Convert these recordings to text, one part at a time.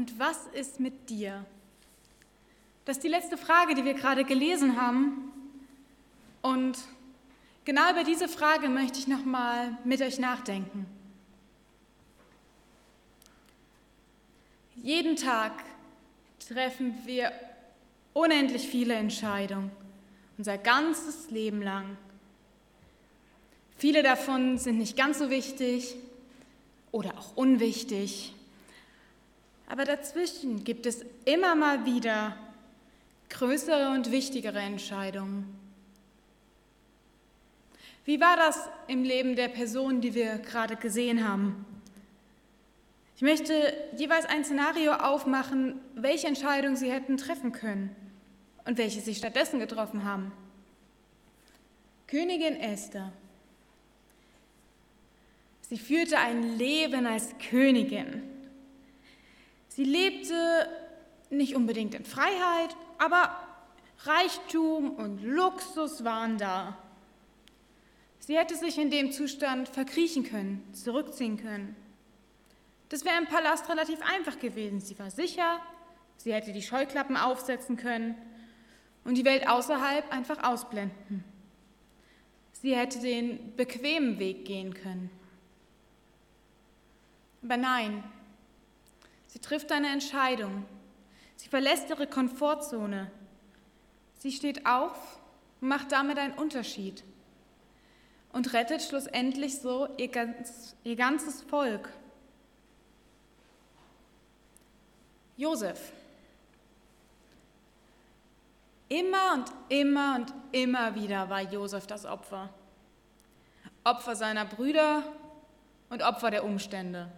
Und was ist mit dir? Das ist die letzte Frage, die wir gerade gelesen haben. Und genau über diese Frage möchte ich nochmal mit euch nachdenken. Jeden Tag treffen wir unendlich viele Entscheidungen, unser ganzes Leben lang. Viele davon sind nicht ganz so wichtig oder auch unwichtig. Aber dazwischen gibt es immer mal wieder größere und wichtigere Entscheidungen. Wie war das im Leben der Person, die wir gerade gesehen haben? Ich möchte jeweils ein Szenario aufmachen, welche Entscheidungen Sie hätten treffen können und welche Sie stattdessen getroffen haben. Königin Esther. Sie führte ein Leben als Königin. Sie lebte nicht unbedingt in Freiheit, aber Reichtum und Luxus waren da. Sie hätte sich in dem Zustand verkriechen können, zurückziehen können. Das wäre im Palast relativ einfach gewesen. Sie war sicher, sie hätte die Scheuklappen aufsetzen können und die Welt außerhalb einfach ausblenden. Sie hätte den bequemen Weg gehen können. Aber nein, sie trifft eine Entscheidung. Sie verlässt ihre Komfortzone. Sie steht auf und macht damit einen Unterschied und rettet schlussendlich so ihr, ganz, ihr ganzes Volk. Josef. Immer und immer und immer wieder war Josef das Opfer. Opfer seiner Brüder und Opfer der Umstände.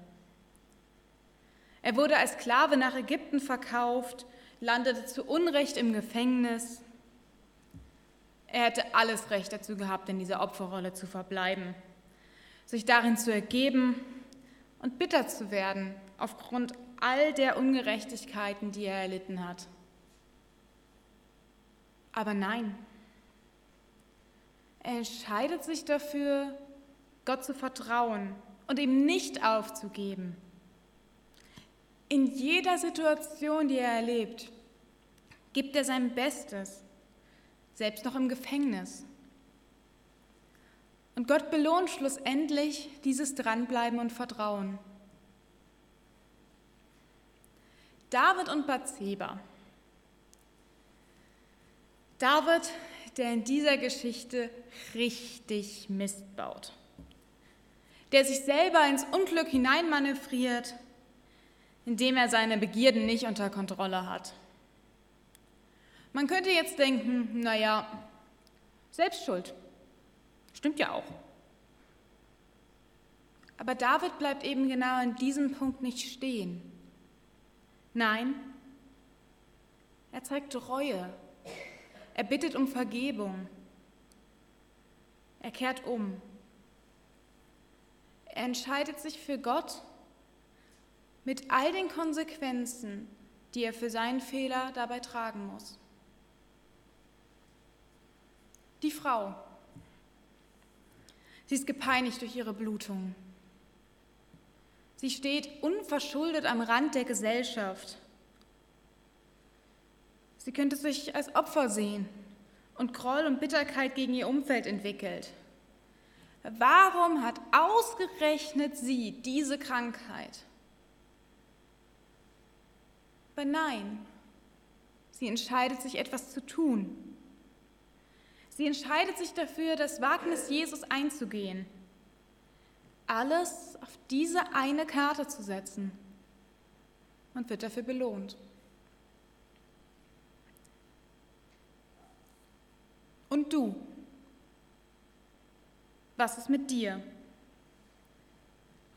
Er wurde als Sklave nach Ägypten verkauft, landete zu Unrecht im Gefängnis. Er hätte alles Recht dazu gehabt, in dieser Opferrolle zu verbleiben, sich darin zu ergeben und bitter zu werden aufgrund all der Ungerechtigkeiten, die er erlitten hat. Aber nein, er entscheidet sich dafür, Gott zu vertrauen und ihm nicht aufzugeben. In jeder Situation, die er erlebt, gibt er sein Bestes, selbst noch im Gefängnis. Und Gott belohnt schlussendlich dieses Dranbleiben und Vertrauen. David und Bathseba. David, der in dieser Geschichte richtig Mist baut. Der sich selber ins Unglück hineinmanövriert, indem er seine Begierden nicht unter Kontrolle hat. Man könnte jetzt denken, naja, Selbstschuld. Stimmt ja auch. Aber David bleibt eben genau an diesem Punkt nicht stehen. Nein, er zeigt Reue. Er bittet um Vergebung. Er kehrt um. Er entscheidet sich für Gott mit all den Konsequenzen, die er für seinen Fehler dabei tragen muss. Die Frau. Sie ist gepeinigt durch ihre Blutung. Sie steht unverschuldet am Rand der Gesellschaft. Sie könnte sich als Opfer sehen und Groll und Bitterkeit gegen ihr Umfeld entwickelt. Warum hat ausgerechnet sie diese Krankheit? Aber nein, sie entscheidet sich etwas zu tun. Sie entscheidet sich dafür, das Wagnis Jesus einzugehen alles auf diese eine Karte zu setzen und wird dafür belohnt. Und du? Was ist mit dir?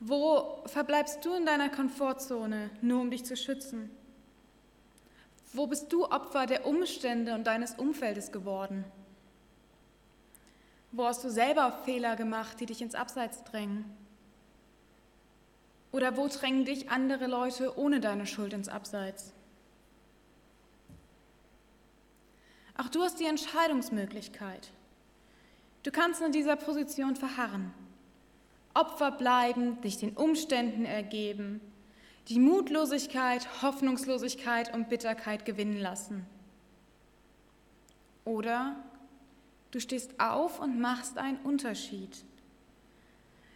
Wo verbleibst du in deiner Komfortzone, nur um dich zu schützen? Wo bist du Opfer der Umstände und deines Umfeldes geworden? Wo hast du selber Fehler gemacht, die dich ins Abseits drängen? Oder wo drängen dich andere Leute ohne deine Schuld ins Abseits? Auch du hast die Entscheidungsmöglichkeit. Du kannst in dieser Position verharren, Opfer bleiben, dich den Umständen ergeben, die Mutlosigkeit, Hoffnungslosigkeit und Bitterkeit gewinnen lassen. Oder du stehst auf und machst einen Unterschied.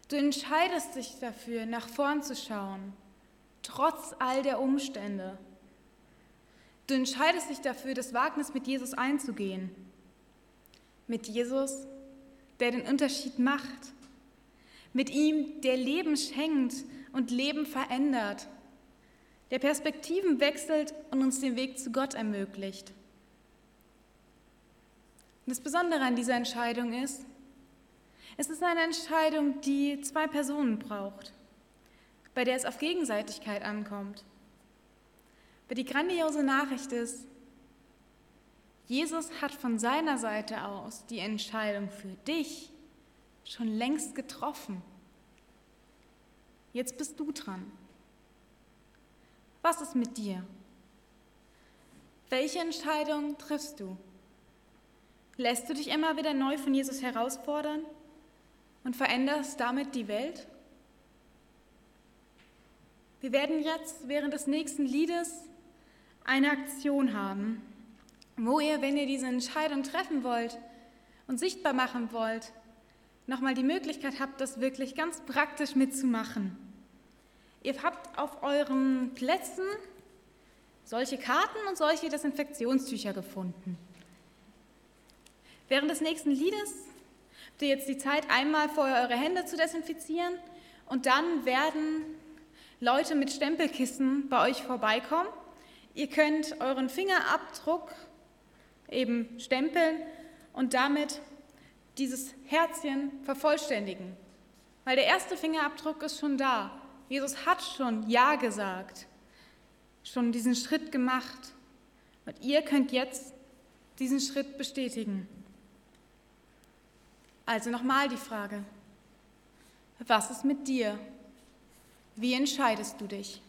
Du entscheidest dich dafür, nach vorn zu schauen, trotz all der Umstände. Du entscheidest dich dafür, das Wagnis mit Jesus einzugehen. Mit Jesus, der den Unterschied macht. Mit ihm, der Leben schenkt und Leben verändert. Der Perspektiven wechselt und uns den Weg zu Gott ermöglicht. Und das Besondere an dieser Entscheidung ist, es ist eine Entscheidung, die zwei Personen braucht, bei der es auf Gegenseitigkeit ankommt. Aber die grandiose Nachricht ist, Jesus hat von seiner Seite aus die Entscheidung für dich schon längst getroffen. Jetzt bist du dran. Was ist mit dir? Welche Entscheidung triffst du? Lässt du dich immer wieder neu von Jesus herausfordern und veränderst damit die Welt? Wir werden jetzt während des nächsten Liedes eine Aktion haben, wo ihr, wenn ihr diese Entscheidung treffen wollt und sichtbar machen wollt, nochmal die Möglichkeit habt, das wirklich ganz praktisch mitzumachen. Ihr habt auf euren Plätzen solche Karten und solche Desinfektionstücher gefunden. Während des nächsten Liedes habt ihr jetzt die Zeit, einmal vorher eure Hände zu desinfizieren und dann werden Leute mit Stempelkissen bei euch vorbeikommen. Ihr könnt euren Fingerabdruck eben stempeln und damit dieses Herzchen vervollständigen. Weil der erste Fingerabdruck ist schon da. Jesus hat schon Ja gesagt, schon diesen Schritt gemacht. Und ihr könnt jetzt diesen Schritt bestätigen. Also nochmal die Frage, was ist mit dir? Wie entscheidest du dich?